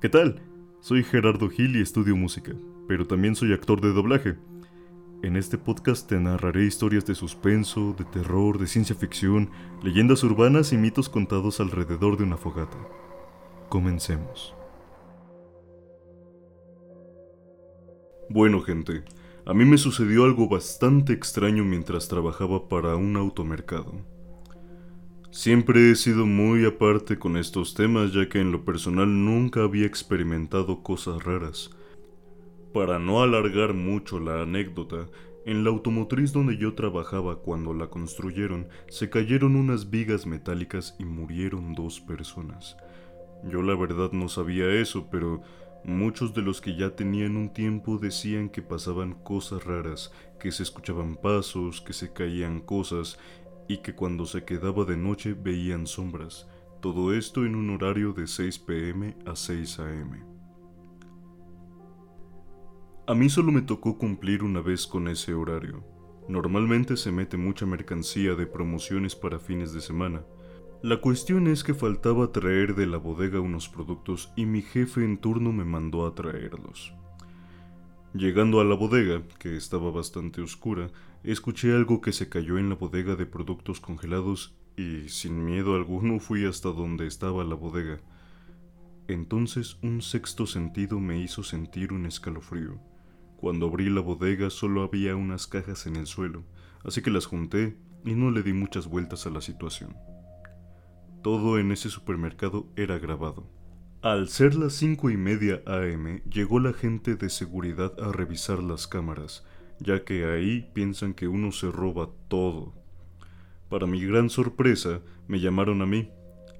¿Qué tal? Soy Gerardo Gil y estudio música, pero también soy actor de doblaje. En este podcast te narraré historias de suspenso, de terror, de ciencia ficción, leyendas urbanas y mitos contados alrededor de una fogata. Comencemos. Bueno gente, a mí me sucedió algo bastante extraño mientras trabajaba para un automercado. Siempre he sido muy aparte con estos temas ya que en lo personal nunca había experimentado cosas raras. Para no alargar mucho la anécdota, en la automotriz donde yo trabajaba cuando la construyeron se cayeron unas vigas metálicas y murieron dos personas. Yo la verdad no sabía eso, pero muchos de los que ya tenían un tiempo decían que pasaban cosas raras, que se escuchaban pasos, que se caían cosas y que cuando se quedaba de noche veían sombras, todo esto en un horario de 6 pm a 6 am. A mí solo me tocó cumplir una vez con ese horario. Normalmente se mete mucha mercancía de promociones para fines de semana. La cuestión es que faltaba traer de la bodega unos productos y mi jefe en turno me mandó a traerlos. Llegando a la bodega, que estaba bastante oscura, escuché algo que se cayó en la bodega de productos congelados y sin miedo alguno fui hasta donde estaba la bodega. Entonces un sexto sentido me hizo sentir un escalofrío. Cuando abrí la bodega solo había unas cajas en el suelo, así que las junté y no le di muchas vueltas a la situación. Todo en ese supermercado era grabado. Al ser las cinco y media AM, llegó la gente de seguridad a revisar las cámaras, ya que ahí piensan que uno se roba todo. Para mi gran sorpresa, me llamaron a mí,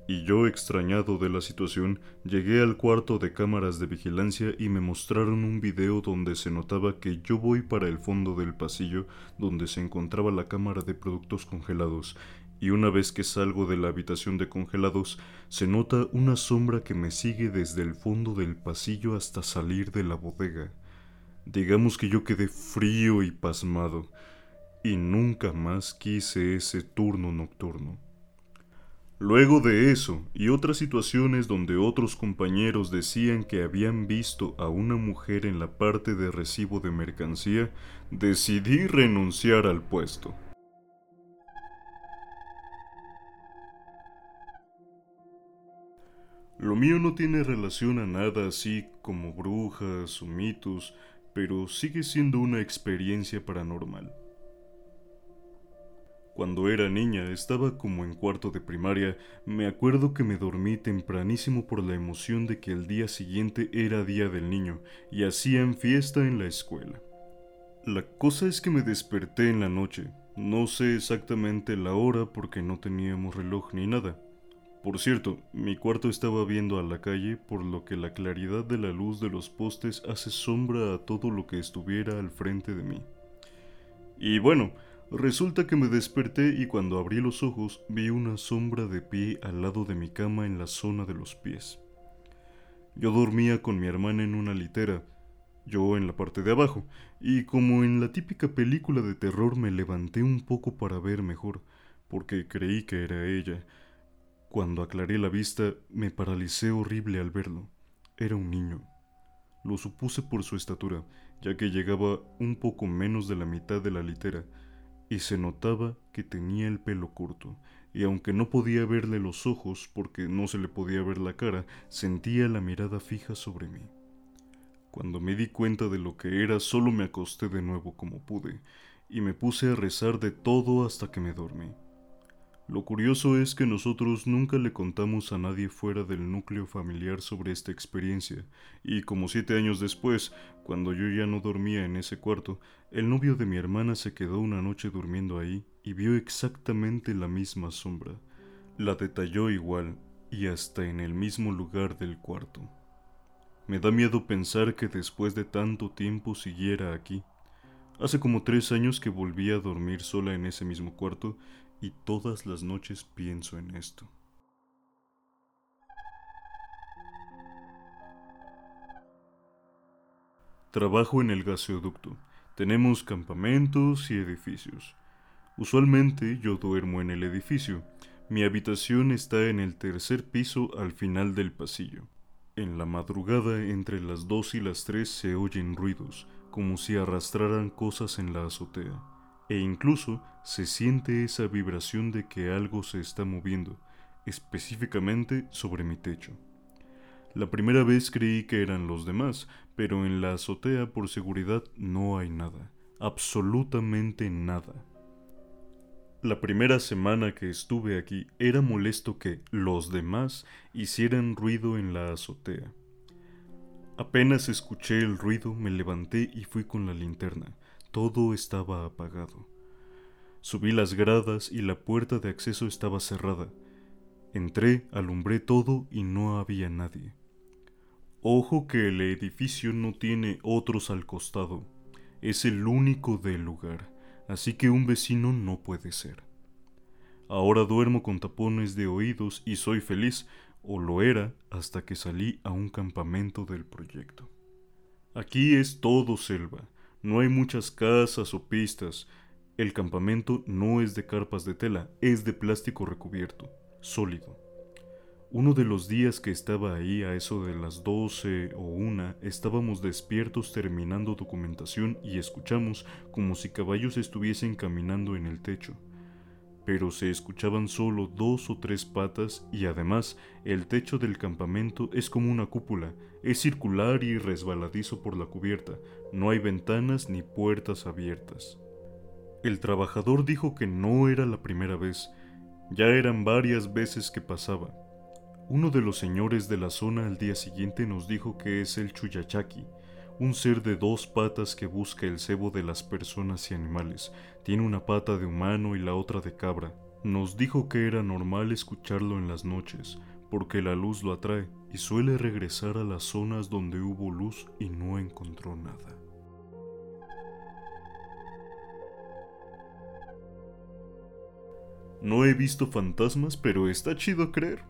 y yo, extrañado de la situación, llegué al cuarto de cámaras de vigilancia y me mostraron un video donde se notaba que yo voy para el fondo del pasillo donde se encontraba la cámara de productos congelados y una vez que salgo de la habitación de congelados, se nota una sombra que me sigue desde el fondo del pasillo hasta salir de la bodega. Digamos que yo quedé frío y pasmado, y nunca más quise ese turno nocturno. Luego de eso y otras situaciones donde otros compañeros decían que habían visto a una mujer en la parte de recibo de mercancía, decidí renunciar al puesto. Lo mío no tiene relación a nada así como brujas o mitos, pero sigue siendo una experiencia paranormal. Cuando era niña, estaba como en cuarto de primaria, me acuerdo que me dormí tempranísimo por la emoción de que el día siguiente era Día del Niño y hacían fiesta en la escuela. La cosa es que me desperté en la noche, no sé exactamente la hora porque no teníamos reloj ni nada. Por cierto, mi cuarto estaba viendo a la calle, por lo que la claridad de la luz de los postes hace sombra a todo lo que estuviera al frente de mí. Y bueno, resulta que me desperté y cuando abrí los ojos vi una sombra de pie al lado de mi cama en la zona de los pies. Yo dormía con mi hermana en una litera, yo en la parte de abajo, y como en la típica película de terror me levanté un poco para ver mejor, porque creí que era ella, cuando aclaré la vista, me paralicé horrible al verlo. Era un niño. Lo supuse por su estatura, ya que llegaba un poco menos de la mitad de la litera, y se notaba que tenía el pelo corto, y aunque no podía verle los ojos porque no se le podía ver la cara, sentía la mirada fija sobre mí. Cuando me di cuenta de lo que era, solo me acosté de nuevo como pude, y me puse a rezar de todo hasta que me dormí. Lo curioso es que nosotros nunca le contamos a nadie fuera del núcleo familiar sobre esta experiencia, y como siete años después, cuando yo ya no dormía en ese cuarto, el novio de mi hermana se quedó una noche durmiendo ahí y vio exactamente la misma sombra. La detalló igual y hasta en el mismo lugar del cuarto. Me da miedo pensar que después de tanto tiempo siguiera aquí. Hace como tres años que volví a dormir sola en ese mismo cuarto y todas las noches pienso en esto. Trabajo en el gasoducto. Tenemos campamentos y edificios. Usualmente yo duermo en el edificio. Mi habitación está en el tercer piso al final del pasillo. En la madrugada entre las dos y las tres se oyen ruidos, como si arrastraran cosas en la azotea, e incluso se siente esa vibración de que algo se está moviendo, específicamente sobre mi techo. La primera vez creí que eran los demás, pero en la azotea por seguridad no hay nada, absolutamente nada. La primera semana que estuve aquí era molesto que los demás hicieran ruido en la azotea. Apenas escuché el ruido, me levanté y fui con la linterna. Todo estaba apagado. Subí las gradas y la puerta de acceso estaba cerrada. Entré, alumbré todo y no había nadie. Ojo que el edificio no tiene otros al costado. Es el único del lugar, así que un vecino no puede ser. Ahora duermo con tapones de oídos y soy feliz, o lo era hasta que salí a un campamento del proyecto. Aquí es todo selva, no hay muchas casas o pistas. El campamento no es de carpas de tela, es de plástico recubierto, sólido. Uno de los días que estaba ahí a eso de las doce o una, estábamos despiertos terminando documentación y escuchamos como si caballos estuviesen caminando en el techo. Pero se escuchaban solo dos o tres patas y además el techo del campamento es como una cúpula, es circular y resbaladizo por la cubierta, no hay ventanas ni puertas abiertas. El trabajador dijo que no era la primera vez, ya eran varias veces que pasaba, uno de los señores de la zona al día siguiente nos dijo que es el Chuyachaki, un ser de dos patas que busca el cebo de las personas y animales. Tiene una pata de humano y la otra de cabra. Nos dijo que era normal escucharlo en las noches, porque la luz lo atrae y suele regresar a las zonas donde hubo luz y no encontró nada. No he visto fantasmas, pero está chido creer.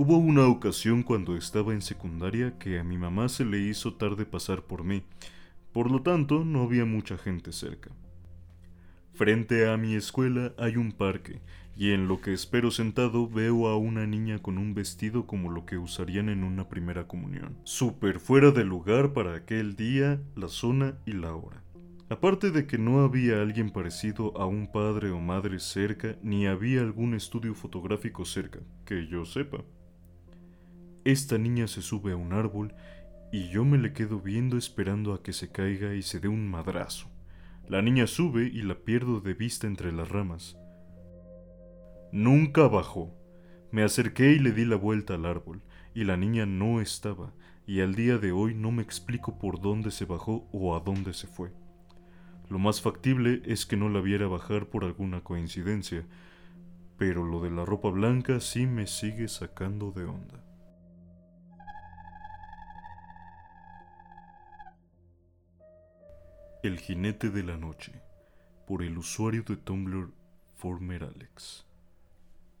Hubo una ocasión cuando estaba en secundaria que a mi mamá se le hizo tarde pasar por mí, por lo tanto no había mucha gente cerca. Frente a mi escuela hay un parque, y en lo que espero sentado veo a una niña con un vestido como lo que usarían en una primera comunión. Súper fuera de lugar para aquel día, la zona y la hora. Aparte de que no había alguien parecido a un padre o madre cerca, ni había algún estudio fotográfico cerca, que yo sepa. Esta niña se sube a un árbol y yo me le quedo viendo esperando a que se caiga y se dé un madrazo. La niña sube y la pierdo de vista entre las ramas. Nunca bajó. Me acerqué y le di la vuelta al árbol, y la niña no estaba, y al día de hoy no me explico por dónde se bajó o a dónde se fue. Lo más factible es que no la viera bajar por alguna coincidencia, pero lo de la ropa blanca sí me sigue sacando de onda. El jinete de la noche, por el usuario de Tumblr Former Alex.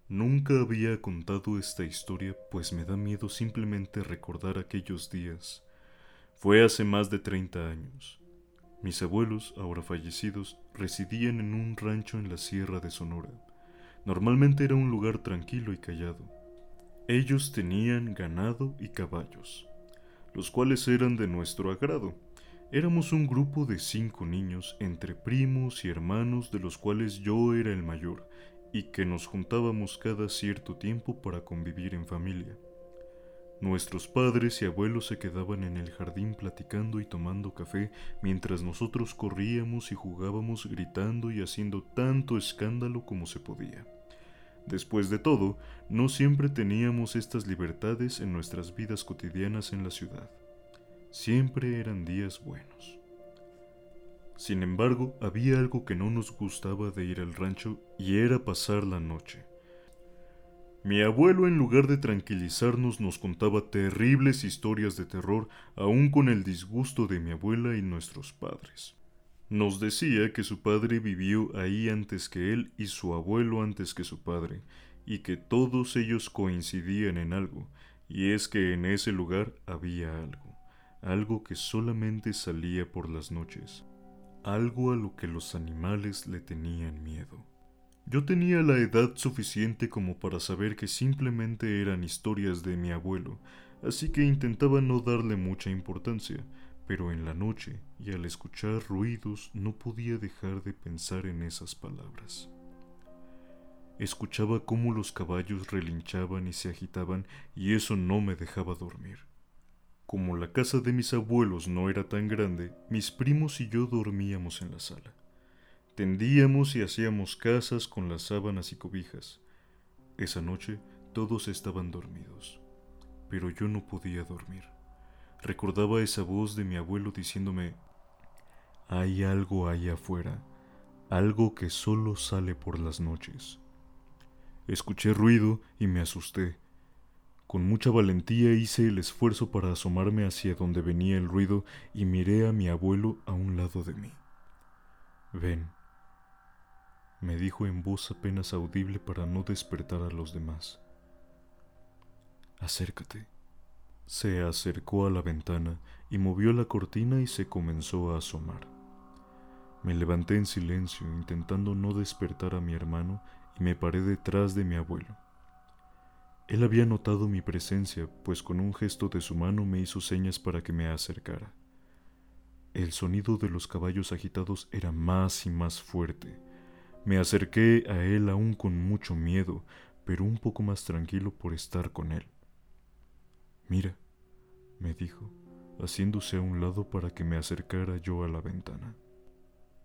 Nunca había contado esta historia, pues me da miedo simplemente recordar aquellos días. Fue hace más de 30 años. Mis abuelos, ahora fallecidos, residían en un rancho en la sierra de Sonora. Normalmente era un lugar tranquilo y callado. Ellos tenían ganado y caballos, los cuales eran de nuestro agrado Éramos un grupo de cinco niños, entre primos y hermanos, de los cuales yo era el mayor, y que nos juntábamos cada cierto tiempo para convivir en familia. Nuestros padres y abuelos se quedaban en el jardín platicando y tomando café mientras nosotros corríamos y jugábamos gritando y haciendo tanto escándalo como se podía. Después de todo, no siempre teníamos estas libertades en nuestras vidas cotidianas en la ciudad. Siempre eran días buenos. Sin embargo, había algo que no nos gustaba de ir al rancho y era pasar la noche. Mi abuelo en lugar de tranquilizarnos nos contaba terribles historias de terror, aún con el disgusto de mi abuela y nuestros padres. Nos decía que su padre vivió ahí antes que él y su abuelo antes que su padre, y que todos ellos coincidían en algo, y es que en ese lugar había algo algo que solamente salía por las noches, algo a lo que los animales le tenían miedo. Yo tenía la edad suficiente como para saber que simplemente eran historias de mi abuelo, así que intentaba no darle mucha importancia, pero en la noche y al escuchar ruidos no podía dejar de pensar en esas palabras. Escuchaba cómo los caballos relinchaban y se agitaban y eso no me dejaba dormir. Como la casa de mis abuelos no era tan grande, mis primos y yo dormíamos en la sala. Tendíamos y hacíamos casas con las sábanas y cobijas. Esa noche todos estaban dormidos, pero yo no podía dormir. Recordaba esa voz de mi abuelo diciéndome, hay algo ahí afuera, algo que solo sale por las noches. Escuché ruido y me asusté. Con mucha valentía hice el esfuerzo para asomarme hacia donde venía el ruido y miré a mi abuelo a un lado de mí. Ven, me dijo en voz apenas audible para no despertar a los demás. Acércate. Se acercó a la ventana y movió la cortina y se comenzó a asomar. Me levanté en silencio, intentando no despertar a mi hermano y me paré detrás de mi abuelo. Él había notado mi presencia, pues con un gesto de su mano me hizo señas para que me acercara. El sonido de los caballos agitados era más y más fuerte. Me acerqué a él aún con mucho miedo, pero un poco más tranquilo por estar con él. Mira, me dijo, haciéndose a un lado para que me acercara yo a la ventana.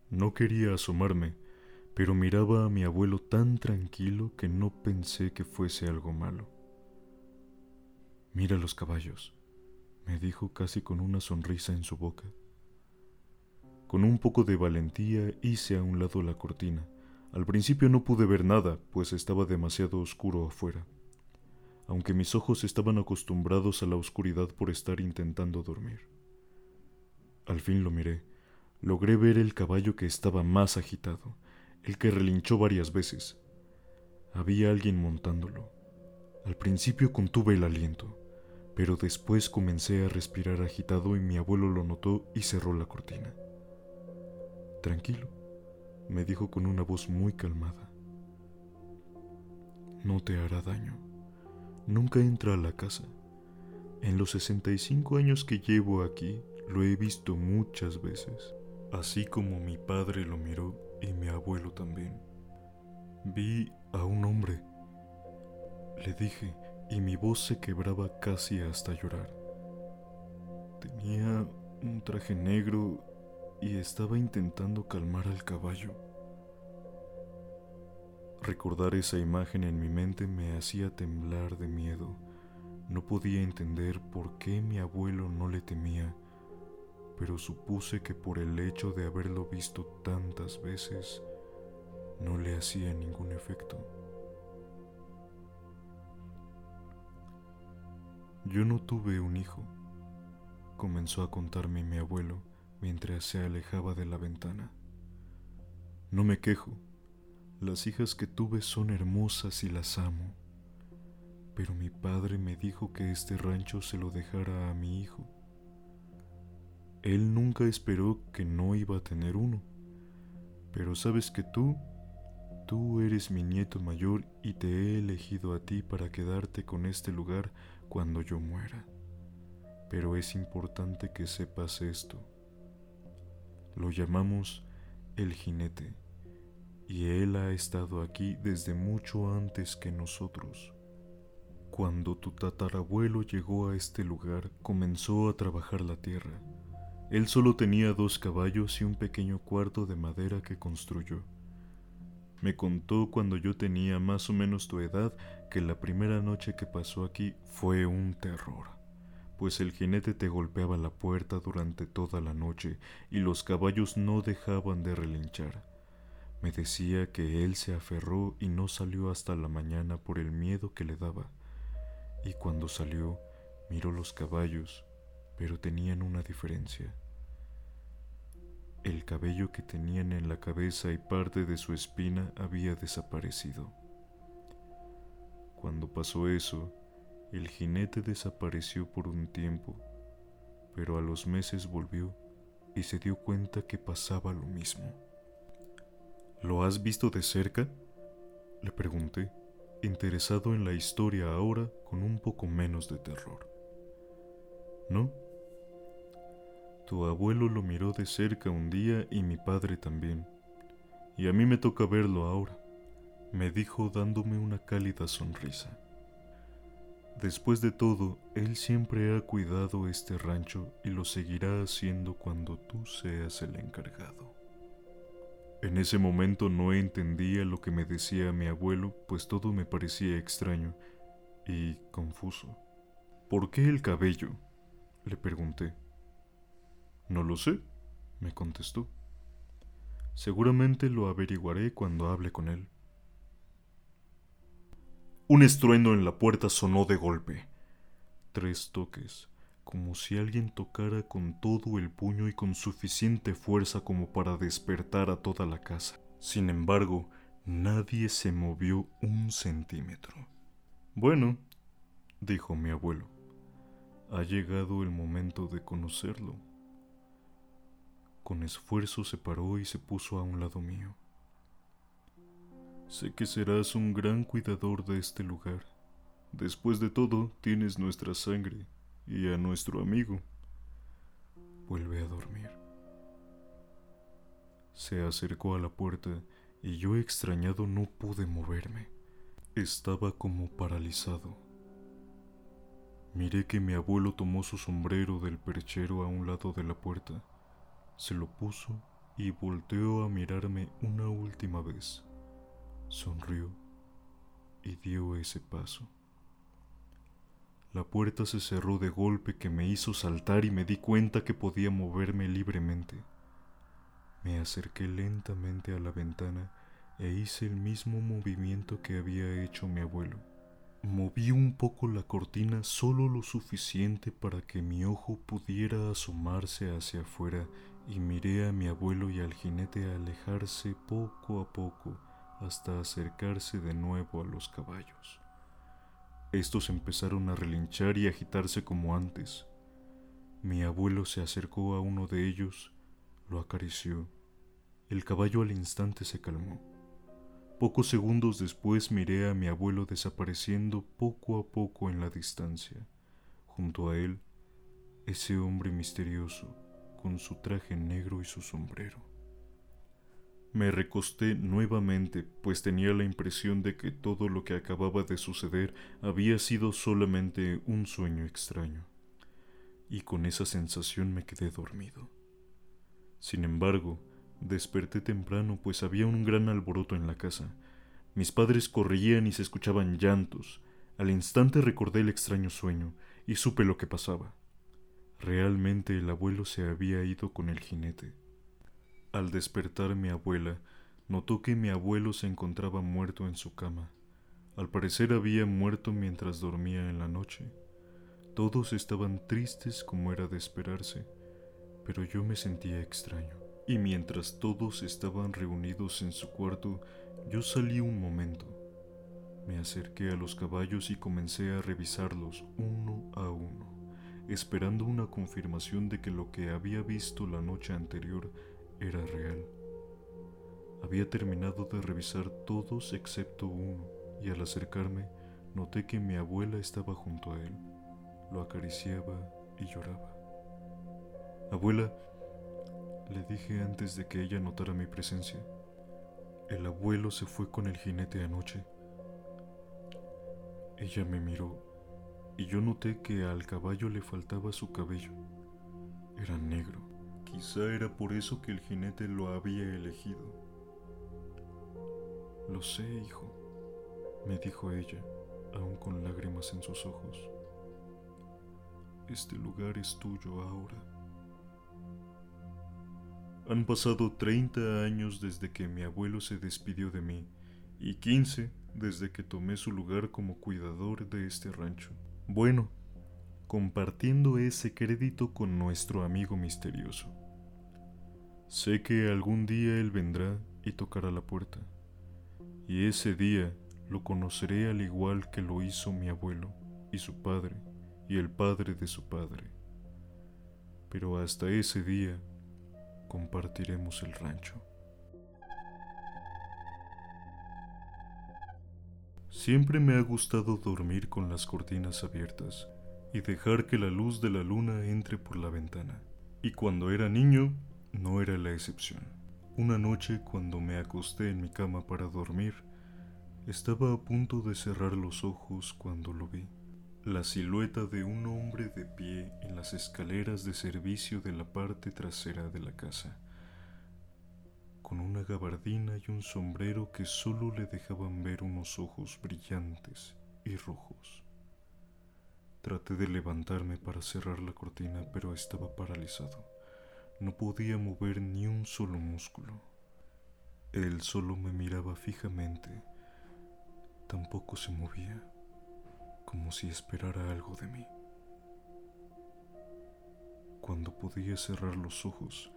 No quería asomarme, pero miraba a mi abuelo tan tranquilo que no pensé que fuese algo malo. Mira los caballos, me dijo casi con una sonrisa en su boca. Con un poco de valentía hice a un lado la cortina. Al principio no pude ver nada, pues estaba demasiado oscuro afuera, aunque mis ojos estaban acostumbrados a la oscuridad por estar intentando dormir. Al fin lo miré. Logré ver el caballo que estaba más agitado el que relinchó varias veces. Había alguien montándolo. Al principio contuve el aliento, pero después comencé a respirar agitado y mi abuelo lo notó y cerró la cortina. Tranquilo, me dijo con una voz muy calmada. No te hará daño. Nunca entra a la casa. En los 65 años que llevo aquí, lo he visto muchas veces, así como mi padre lo miró y mi abuelo también. Vi a un hombre, le dije, y mi voz se quebraba casi hasta llorar. Tenía un traje negro y estaba intentando calmar al caballo. Recordar esa imagen en mi mente me hacía temblar de miedo. No podía entender por qué mi abuelo no le temía pero supuse que por el hecho de haberlo visto tantas veces, no le hacía ningún efecto. Yo no tuve un hijo, comenzó a contarme mi abuelo mientras se alejaba de la ventana. No me quejo, las hijas que tuve son hermosas y las amo, pero mi padre me dijo que este rancho se lo dejara a mi hijo él nunca esperó que no iba a tener uno. Pero sabes que tú, tú eres mi nieto mayor y te he elegido a ti para quedarte con este lugar cuando yo muera. Pero es importante que sepas esto. Lo llamamos el jinete, y él ha estado aquí desde mucho antes que nosotros. Cuando tu tatarabuelo llegó a este lugar, comenzó a trabajar la tierra él solo tenía dos caballos y un pequeño cuarto de madera que construyó. Me contó cuando yo tenía más o menos tu edad que la primera noche que pasó aquí fue un terror, pues el jinete te golpeaba la puerta durante toda la noche y los caballos no dejaban de relinchar. Me decía que él se aferró y no salió hasta la mañana por el miedo que le daba. Y cuando salió, miró los caballos, pero tenían una diferencia. El cabello que tenían en la cabeza y parte de su espina había desaparecido. Cuando pasó eso, el jinete desapareció por un tiempo, pero a los meses volvió y se dio cuenta que pasaba lo mismo. ¿Lo has visto de cerca? Le pregunté, interesado en la historia ahora con un poco menos de terror. ¿no? Tu abuelo lo miró de cerca un día y mi padre también. Y a mí me toca verlo ahora, me dijo dándome una cálida sonrisa. Después de todo, él siempre ha cuidado este rancho y lo seguirá haciendo cuando tú seas el encargado. En ese momento no entendía lo que me decía mi abuelo, pues todo me parecía extraño y confuso. ¿Por qué el cabello? le pregunté. No lo sé, me contestó. Seguramente lo averiguaré cuando hable con él. Un estruendo en la puerta sonó de golpe. Tres toques, como si alguien tocara con todo el puño y con suficiente fuerza como para despertar a toda la casa. Sin embargo, nadie se movió un centímetro. Bueno, dijo mi abuelo, ha llegado el momento de conocerlo. Con esfuerzo se paró y se puso a un lado mío. Sé que serás un gran cuidador de este lugar. Después de todo, tienes nuestra sangre y a nuestro amigo. Vuelve a dormir. Se acercó a la puerta y yo extrañado no pude moverme. Estaba como paralizado. Miré que mi abuelo tomó su sombrero del perchero a un lado de la puerta, se lo puso y volteó a mirarme una última vez sonrió y dio ese paso. La puerta se cerró de golpe que me hizo saltar y me di cuenta que podía moverme libremente. Me acerqué lentamente a la ventana e hice el mismo movimiento que había hecho mi abuelo. Moví un poco la cortina solo lo suficiente para que mi ojo pudiera asomarse hacia afuera y miré a mi abuelo y al jinete alejarse poco a poco hasta acercarse de nuevo a los caballos. Estos empezaron a relinchar y agitarse como antes. Mi abuelo se acercó a uno de ellos, lo acarició. El caballo al instante se calmó. Pocos segundos después miré a mi abuelo desapareciendo poco a poco en la distancia. Junto a él, ese hombre misterioso, con su traje negro y su sombrero. Me recosté nuevamente, pues tenía la impresión de que todo lo que acababa de suceder había sido solamente un sueño extraño, y con esa sensación me quedé dormido. Sin embargo, desperté temprano, pues había un gran alboroto en la casa. Mis padres corrían y se escuchaban llantos. Al instante recordé el extraño sueño y supe lo que pasaba. Realmente el abuelo se había ido con el jinete. Al despertar mi abuela, notó que mi abuelo se encontraba muerto en su cama. Al parecer había muerto mientras dormía en la noche. Todos estaban tristes como era de esperarse, pero yo me sentía extraño. Y mientras todos estaban reunidos en su cuarto, yo salí un momento. Me acerqué a los caballos y comencé a revisarlos uno a uno, esperando una confirmación de que lo que había visto la noche anterior era real. Había terminado de revisar todos excepto uno y al acercarme noté que mi abuela estaba junto a él. Lo acariciaba y lloraba. Abuela, le dije antes de que ella notara mi presencia. El abuelo se fue con el jinete anoche. Ella me miró y yo noté que al caballo le faltaba su cabello. Era negro. Quizá era por eso que el jinete lo había elegido. Lo sé, hijo, me dijo ella, aún con lágrimas en sus ojos. Este lugar es tuyo ahora. Han pasado 30 años desde que mi abuelo se despidió de mí y 15 desde que tomé su lugar como cuidador de este rancho. Bueno, compartiendo ese crédito con nuestro amigo misterioso. Sé que algún día Él vendrá y tocará la puerta, y ese día lo conoceré al igual que lo hizo mi abuelo y su padre y el padre de su padre. Pero hasta ese día compartiremos el rancho. Siempre me ha gustado dormir con las cortinas abiertas, y dejar que la luz de la luna entre por la ventana. Y cuando era niño, no era la excepción. Una noche, cuando me acosté en mi cama para dormir, estaba a punto de cerrar los ojos cuando lo vi. La silueta de un hombre de pie en las escaleras de servicio de la parte trasera de la casa, con una gabardina y un sombrero que solo le dejaban ver unos ojos brillantes y rojos. Traté de levantarme para cerrar la cortina, pero estaba paralizado. No podía mover ni un solo músculo. Él solo me miraba fijamente. Tampoco se movía, como si esperara algo de mí. Cuando podía cerrar los ojos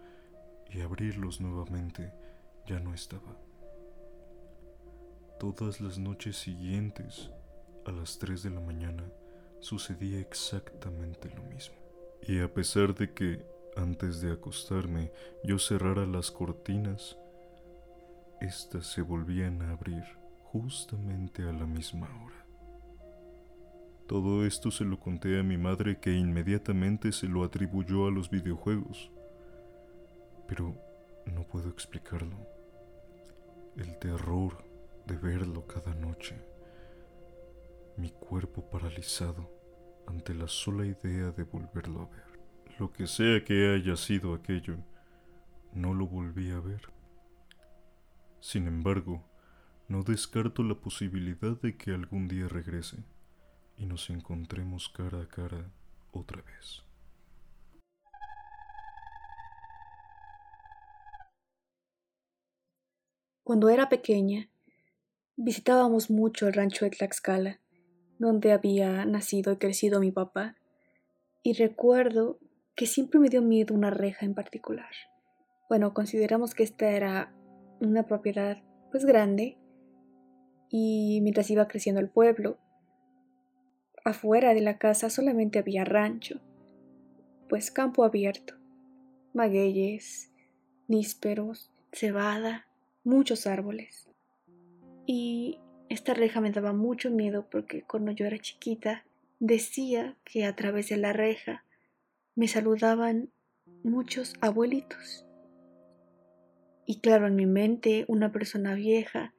y abrirlos nuevamente, ya no estaba. Todas las noches siguientes, a las 3 de la mañana, sucedía exactamente lo mismo. Y a pesar de que antes de acostarme yo cerrara las cortinas, éstas se volvían a abrir justamente a la misma hora. Todo esto se lo conté a mi madre que inmediatamente se lo atribuyó a los videojuegos. Pero no puedo explicarlo. El terror de verlo cada noche mi cuerpo paralizado ante la sola idea de volverlo a ver. Lo que sea que haya sido aquello, no lo volví a ver. Sin embargo, no descarto la posibilidad de que algún día regrese y nos encontremos cara a cara otra vez. Cuando era pequeña, visitábamos mucho el rancho de Tlaxcala donde había nacido y crecido mi papá, y recuerdo que siempre me dio miedo una reja en particular. Bueno, consideramos que esta era una propiedad pues grande y mientras iba creciendo el pueblo, afuera de la casa solamente había rancho, pues campo abierto, magueyes, nísperos, cebada, muchos árboles. Y esta reja me daba mucho miedo porque cuando yo era chiquita decía que a través de la reja me saludaban muchos abuelitos. Y claro, en mi mente una persona vieja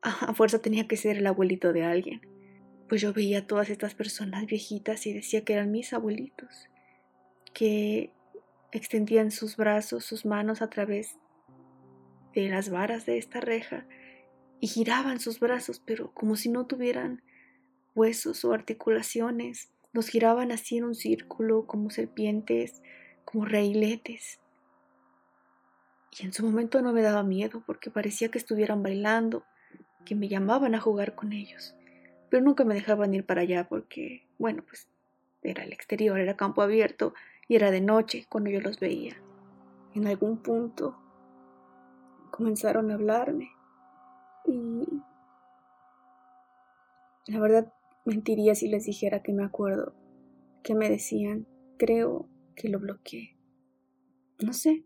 a fuerza tenía que ser el abuelito de alguien. Pues yo veía a todas estas personas viejitas y decía que eran mis abuelitos, que extendían sus brazos, sus manos a través de las varas de esta reja y giraban sus brazos, pero como si no tuvieran huesos o articulaciones. Los giraban así en un círculo, como serpientes, como reiletes. Y en su momento no me daba miedo porque parecía que estuvieran bailando, que me llamaban a jugar con ellos. Pero nunca me dejaban ir para allá porque, bueno, pues era el exterior, era campo abierto y era de noche cuando yo los veía. En algún punto comenzaron a hablarme y la verdad mentiría si les dijera que me acuerdo que me decían. Creo que lo bloqueé. No sé.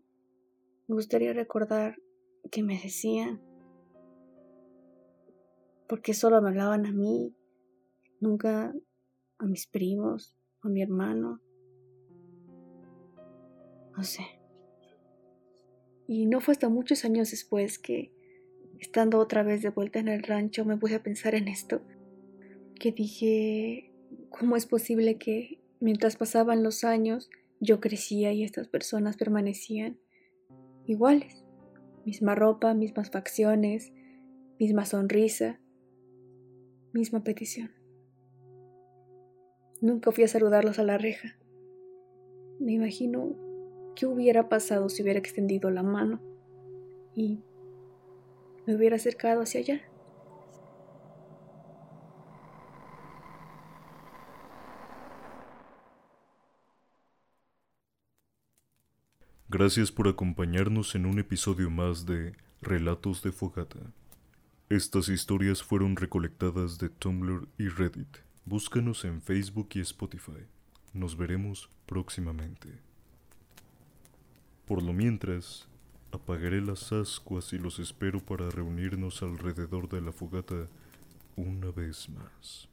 Me gustaría recordar que me decían. Porque solo me hablaban a mí, nunca a mis primos, a mi hermano. No sé. Y no fue hasta muchos años después que Estando otra vez de vuelta en el rancho, me puse a pensar en esto, que dije, ¿cómo es posible que mientras pasaban los años yo crecía y estas personas permanecían iguales? Misma ropa, mismas facciones, misma sonrisa, misma petición. Nunca fui a saludarlos a la reja. Me imagino qué hubiera pasado si hubiera extendido la mano y me hubiera acercado hacia allá. Gracias por acompañarnos en un episodio más de Relatos de Fogata. Estas historias fueron recolectadas de Tumblr y Reddit. Búscanos en Facebook y Spotify. Nos veremos próximamente. Por lo mientras, Apagaré las ascuas y los espero para reunirnos alrededor de la fogata una vez más.